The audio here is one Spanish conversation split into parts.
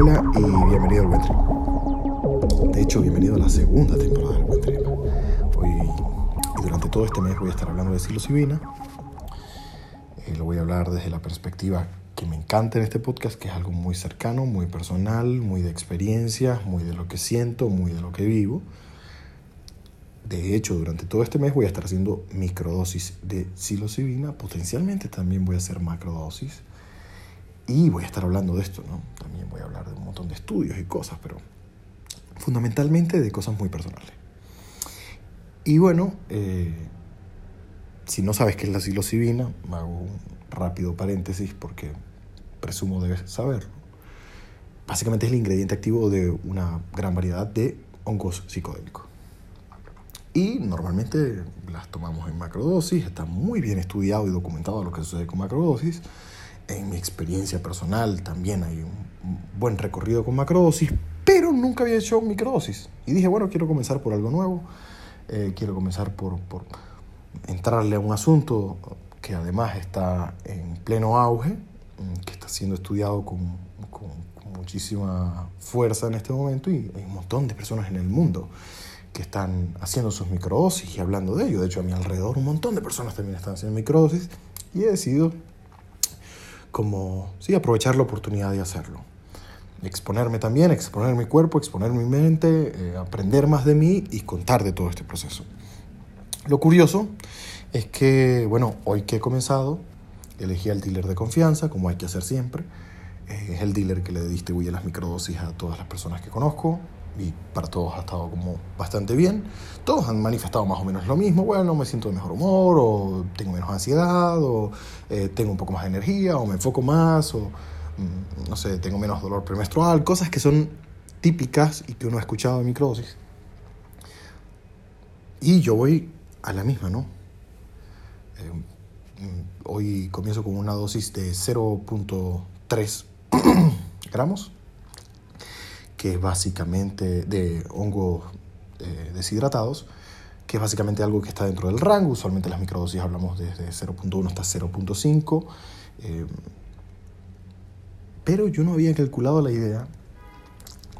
Hola y bienvenido al Buen De hecho, bienvenido a la segunda temporada del Buen Hoy y durante todo este mes voy a estar hablando de psilocibina. Eh, lo voy a hablar desde la perspectiva que me encanta en este podcast, que es algo muy cercano, muy personal, muy de experiencia, muy de lo que siento, muy de lo que vivo. De hecho, durante todo este mes voy a estar haciendo microdosis de psilocibina, potencialmente también voy a hacer macrodosis. Y voy a estar hablando de esto, ¿no? También voy a hablar de un montón de estudios y cosas, pero fundamentalmente de cosas muy personales. Y bueno, eh, si no sabes qué es la psilocibina, hago un rápido paréntesis porque presumo debes saberlo. Básicamente es el ingrediente activo de una gran variedad de hongos psicodélicos. Y normalmente las tomamos en macrodosis, está muy bien estudiado y documentado lo que sucede con macrodosis. En mi experiencia personal también hay un buen recorrido con macrodosis, pero nunca había hecho microdosis. Y dije, bueno, quiero comenzar por algo nuevo, eh, quiero comenzar por, por entrarle a un asunto que además está en pleno auge, mm, que está siendo estudiado con, con, muchísima fuerza en este momento y hay un montón de personas en el mundo que están haciendo sus microdosis y hablando de ello. De hecho, a mi alrededor un montón de personas también están haciendo microdosis y he decidido como, sí, aprovechar la oportunidad de hacerlo. Exponerme también, exponer mi cuerpo, exponer mi mente, eh, aprender más de mí y contar de todo este proceso. Lo curioso es que, bueno, hoy que he comenzado, elegí al dealer de confianza, como hay que hacer siempre. Eh, es el dealer que le distribuye las microdosis a todas las personas que conozco y para todos ha estado como bastante bien. Todos han manifestado más o menos lo mismo. Bueno, me siento de mejor humor, o tengo menos ansiedad, o eh, tengo un poco más de energía, o me enfoco más, o mm, no sé, tengo menos dolor premenstrual. Cosas que son típicas y que uno ha escuchado en microdosis. Y yo voy a la misma, ¿no? Eh, hoy comienzo con una dosis de 0.3 gramos, que es básicamente de hongos eh, deshidratados, que es básicamente algo que está dentro del rango. Usualmente las microdosis hablamos desde 0.1 hasta 0.5. Eh, pero yo no había calculado la idea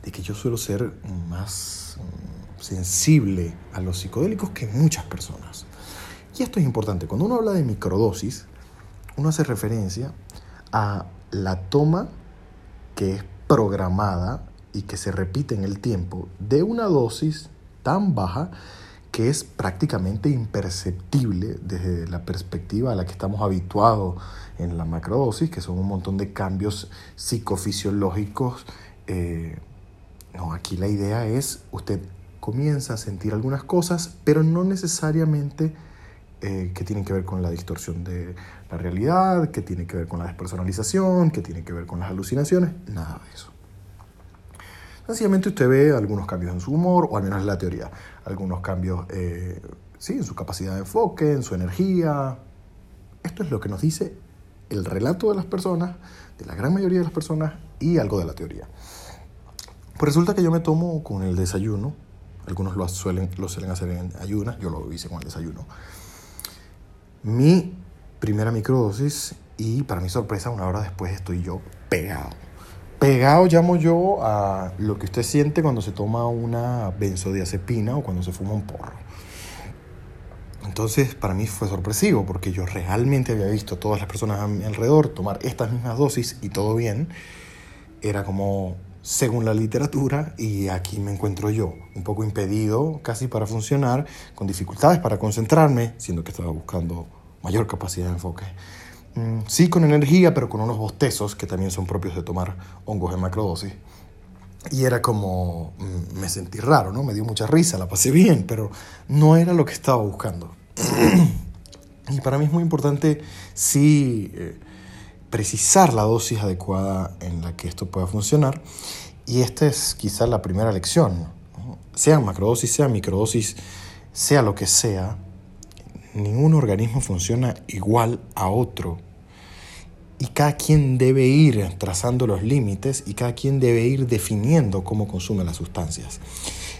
de que yo suelo ser más mm, sensible a los psicodélicos que muchas personas. Y esto es importante. Cuando uno habla de microdosis, uno hace referencia a la toma que es programada y que se repite en el tiempo de una dosis tan baja que es prácticamente imperceptible desde la perspectiva a la que estamos habituados en la macrodosis, que son un montón de cambios psicofisiológicos. Eh, no, aquí la idea es, usted comienza a sentir algunas cosas, pero no necesariamente eh, que tienen que ver con la distorsión de la realidad, que tiene que ver con la despersonalización, que tiene que ver con las alucinaciones, nada de eso. Sencillamente usted ve algunos cambios en su humor, o al menos en la teoría, algunos cambios eh, sí, en su capacidad de enfoque, en su energía. Esto es lo que nos dice el relato de las personas, de la gran mayoría de las personas, y algo de la teoría. Pues resulta que yo me tomo con el desayuno, algunos lo suelen, lo suelen hacer en ayunas, yo lo hice con el desayuno mi primera microdosis y para mi sorpresa una hora después estoy yo pegado. Pegado llamo yo a lo que usted siente cuando se toma una benzodiazepina o cuando se fuma un porro. Entonces para mí fue sorpresivo porque yo realmente había visto a todas las personas a mi alrededor tomar estas mismas dosis y todo bien. Era como según la literatura y aquí me encuentro yo, un poco impedido casi para funcionar, con dificultades para concentrarme, siendo que estaba buscando mayor capacidad de enfoque. Mm, sí con energía, pero con unos bostezos que también son propios de tomar hongos en macrodosis. Y era como, mm, me sentí raro, ¿no? Me dio mucha risa, la pasé bien, pero no era lo que estaba buscando. y para mí es muy importante sí eh, precisar la dosis adecuada en la que esto pueda funcionar. Y esta es quizás la primera lección. Sea macrodosis, sea microdosis, sea lo que sea, ningún organismo funciona igual a otro. Y cada quien debe ir trazando los límites y cada quien debe ir definiendo cómo consume las sustancias.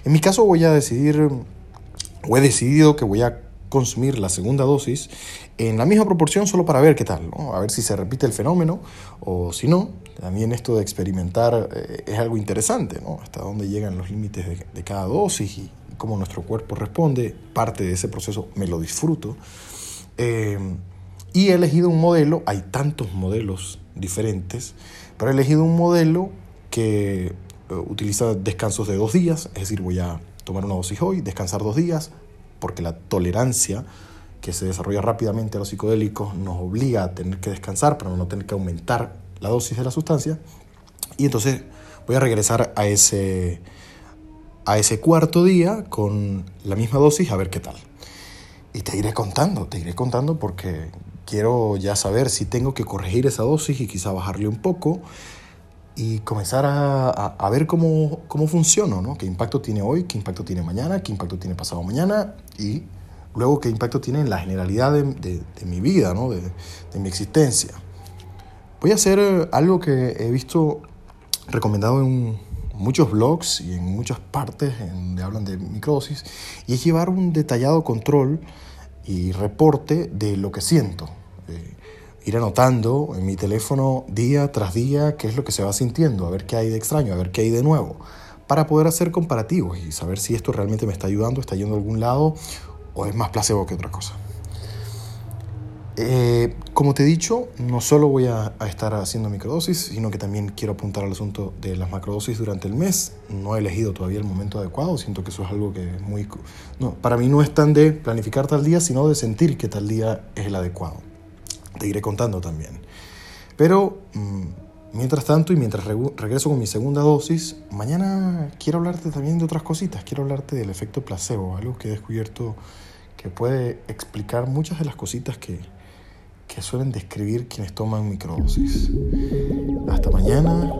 En mi caso voy a decidir, o he decidido que voy a consumir la segunda dosis en la misma proporción solo para ver qué tal, a ver si se repite el fenómeno o si no, también esto de experimentar eh, es algo interesante, ¿no? Hasta dónde llegan los límites de, cada dosis y, cómo nuestro cuerpo responde. Parte de ese proceso me lo disfruto. Eh, y he elegido un modelo, hay tantos modelos diferentes, pero he elegido un modelo que eh, utiliza descansos de dos días, es decir, voy a tomar una dosis hoy, descansar dos días, porque la tolerancia que se desarrolla rápidamente a los psicodélicos nos obliga a tener que descansar para no tener que aumentar la dosis de la sustancia. Y entonces voy a regresar a ese, a ese cuarto día con la misma dosis a ver qué tal. Y te iré contando, te iré contando porque quiero ya saber si tengo que corregir esa dosis y quizá bajarle un poco y comenzar a, a, ver cómo, cómo funciona, ¿no? qué impacto tiene hoy, qué impacto tiene mañana, qué impacto tiene pasado mañana y luego qué impacto tiene en la generalidad de, de, de mi vida, ¿no? de, de mi existencia. Voy a hacer eh, algo que he visto recomendado en muchos blogs y en muchas partes donde hablan de microdosis, y es llevar un detallado control y reporte de lo que siento. Eh, ir anotando en mi teléfono día tras día qué es lo que se va sintiendo, a ver qué hay de extraño, a ver qué hay de nuevo, para poder hacer comparativos y saber si esto realmente me está ayudando, está yendo a algún lado o es más placebo que otra cosa. Eh, como te he dicho, no solo voy a, estar haciendo microdosis, sino que también quiero apuntar al asunto de las macrodosis durante el mes. No he elegido todavía el momento adecuado, siento que eso es algo que muy... No, para mí no es tan de planificar tal día, sino de sentir que tal día es el adecuado. Te iré contando también. Pero, mm, mientras tanto y mientras regreso con mi segunda dosis, mañana quiero hablarte también de otras cositas. Quiero hablarte del efecto placebo, algo que he descubierto que puede explicar muchas de las cositas que que suelen describir quienes toman microdosis. Hasta mañana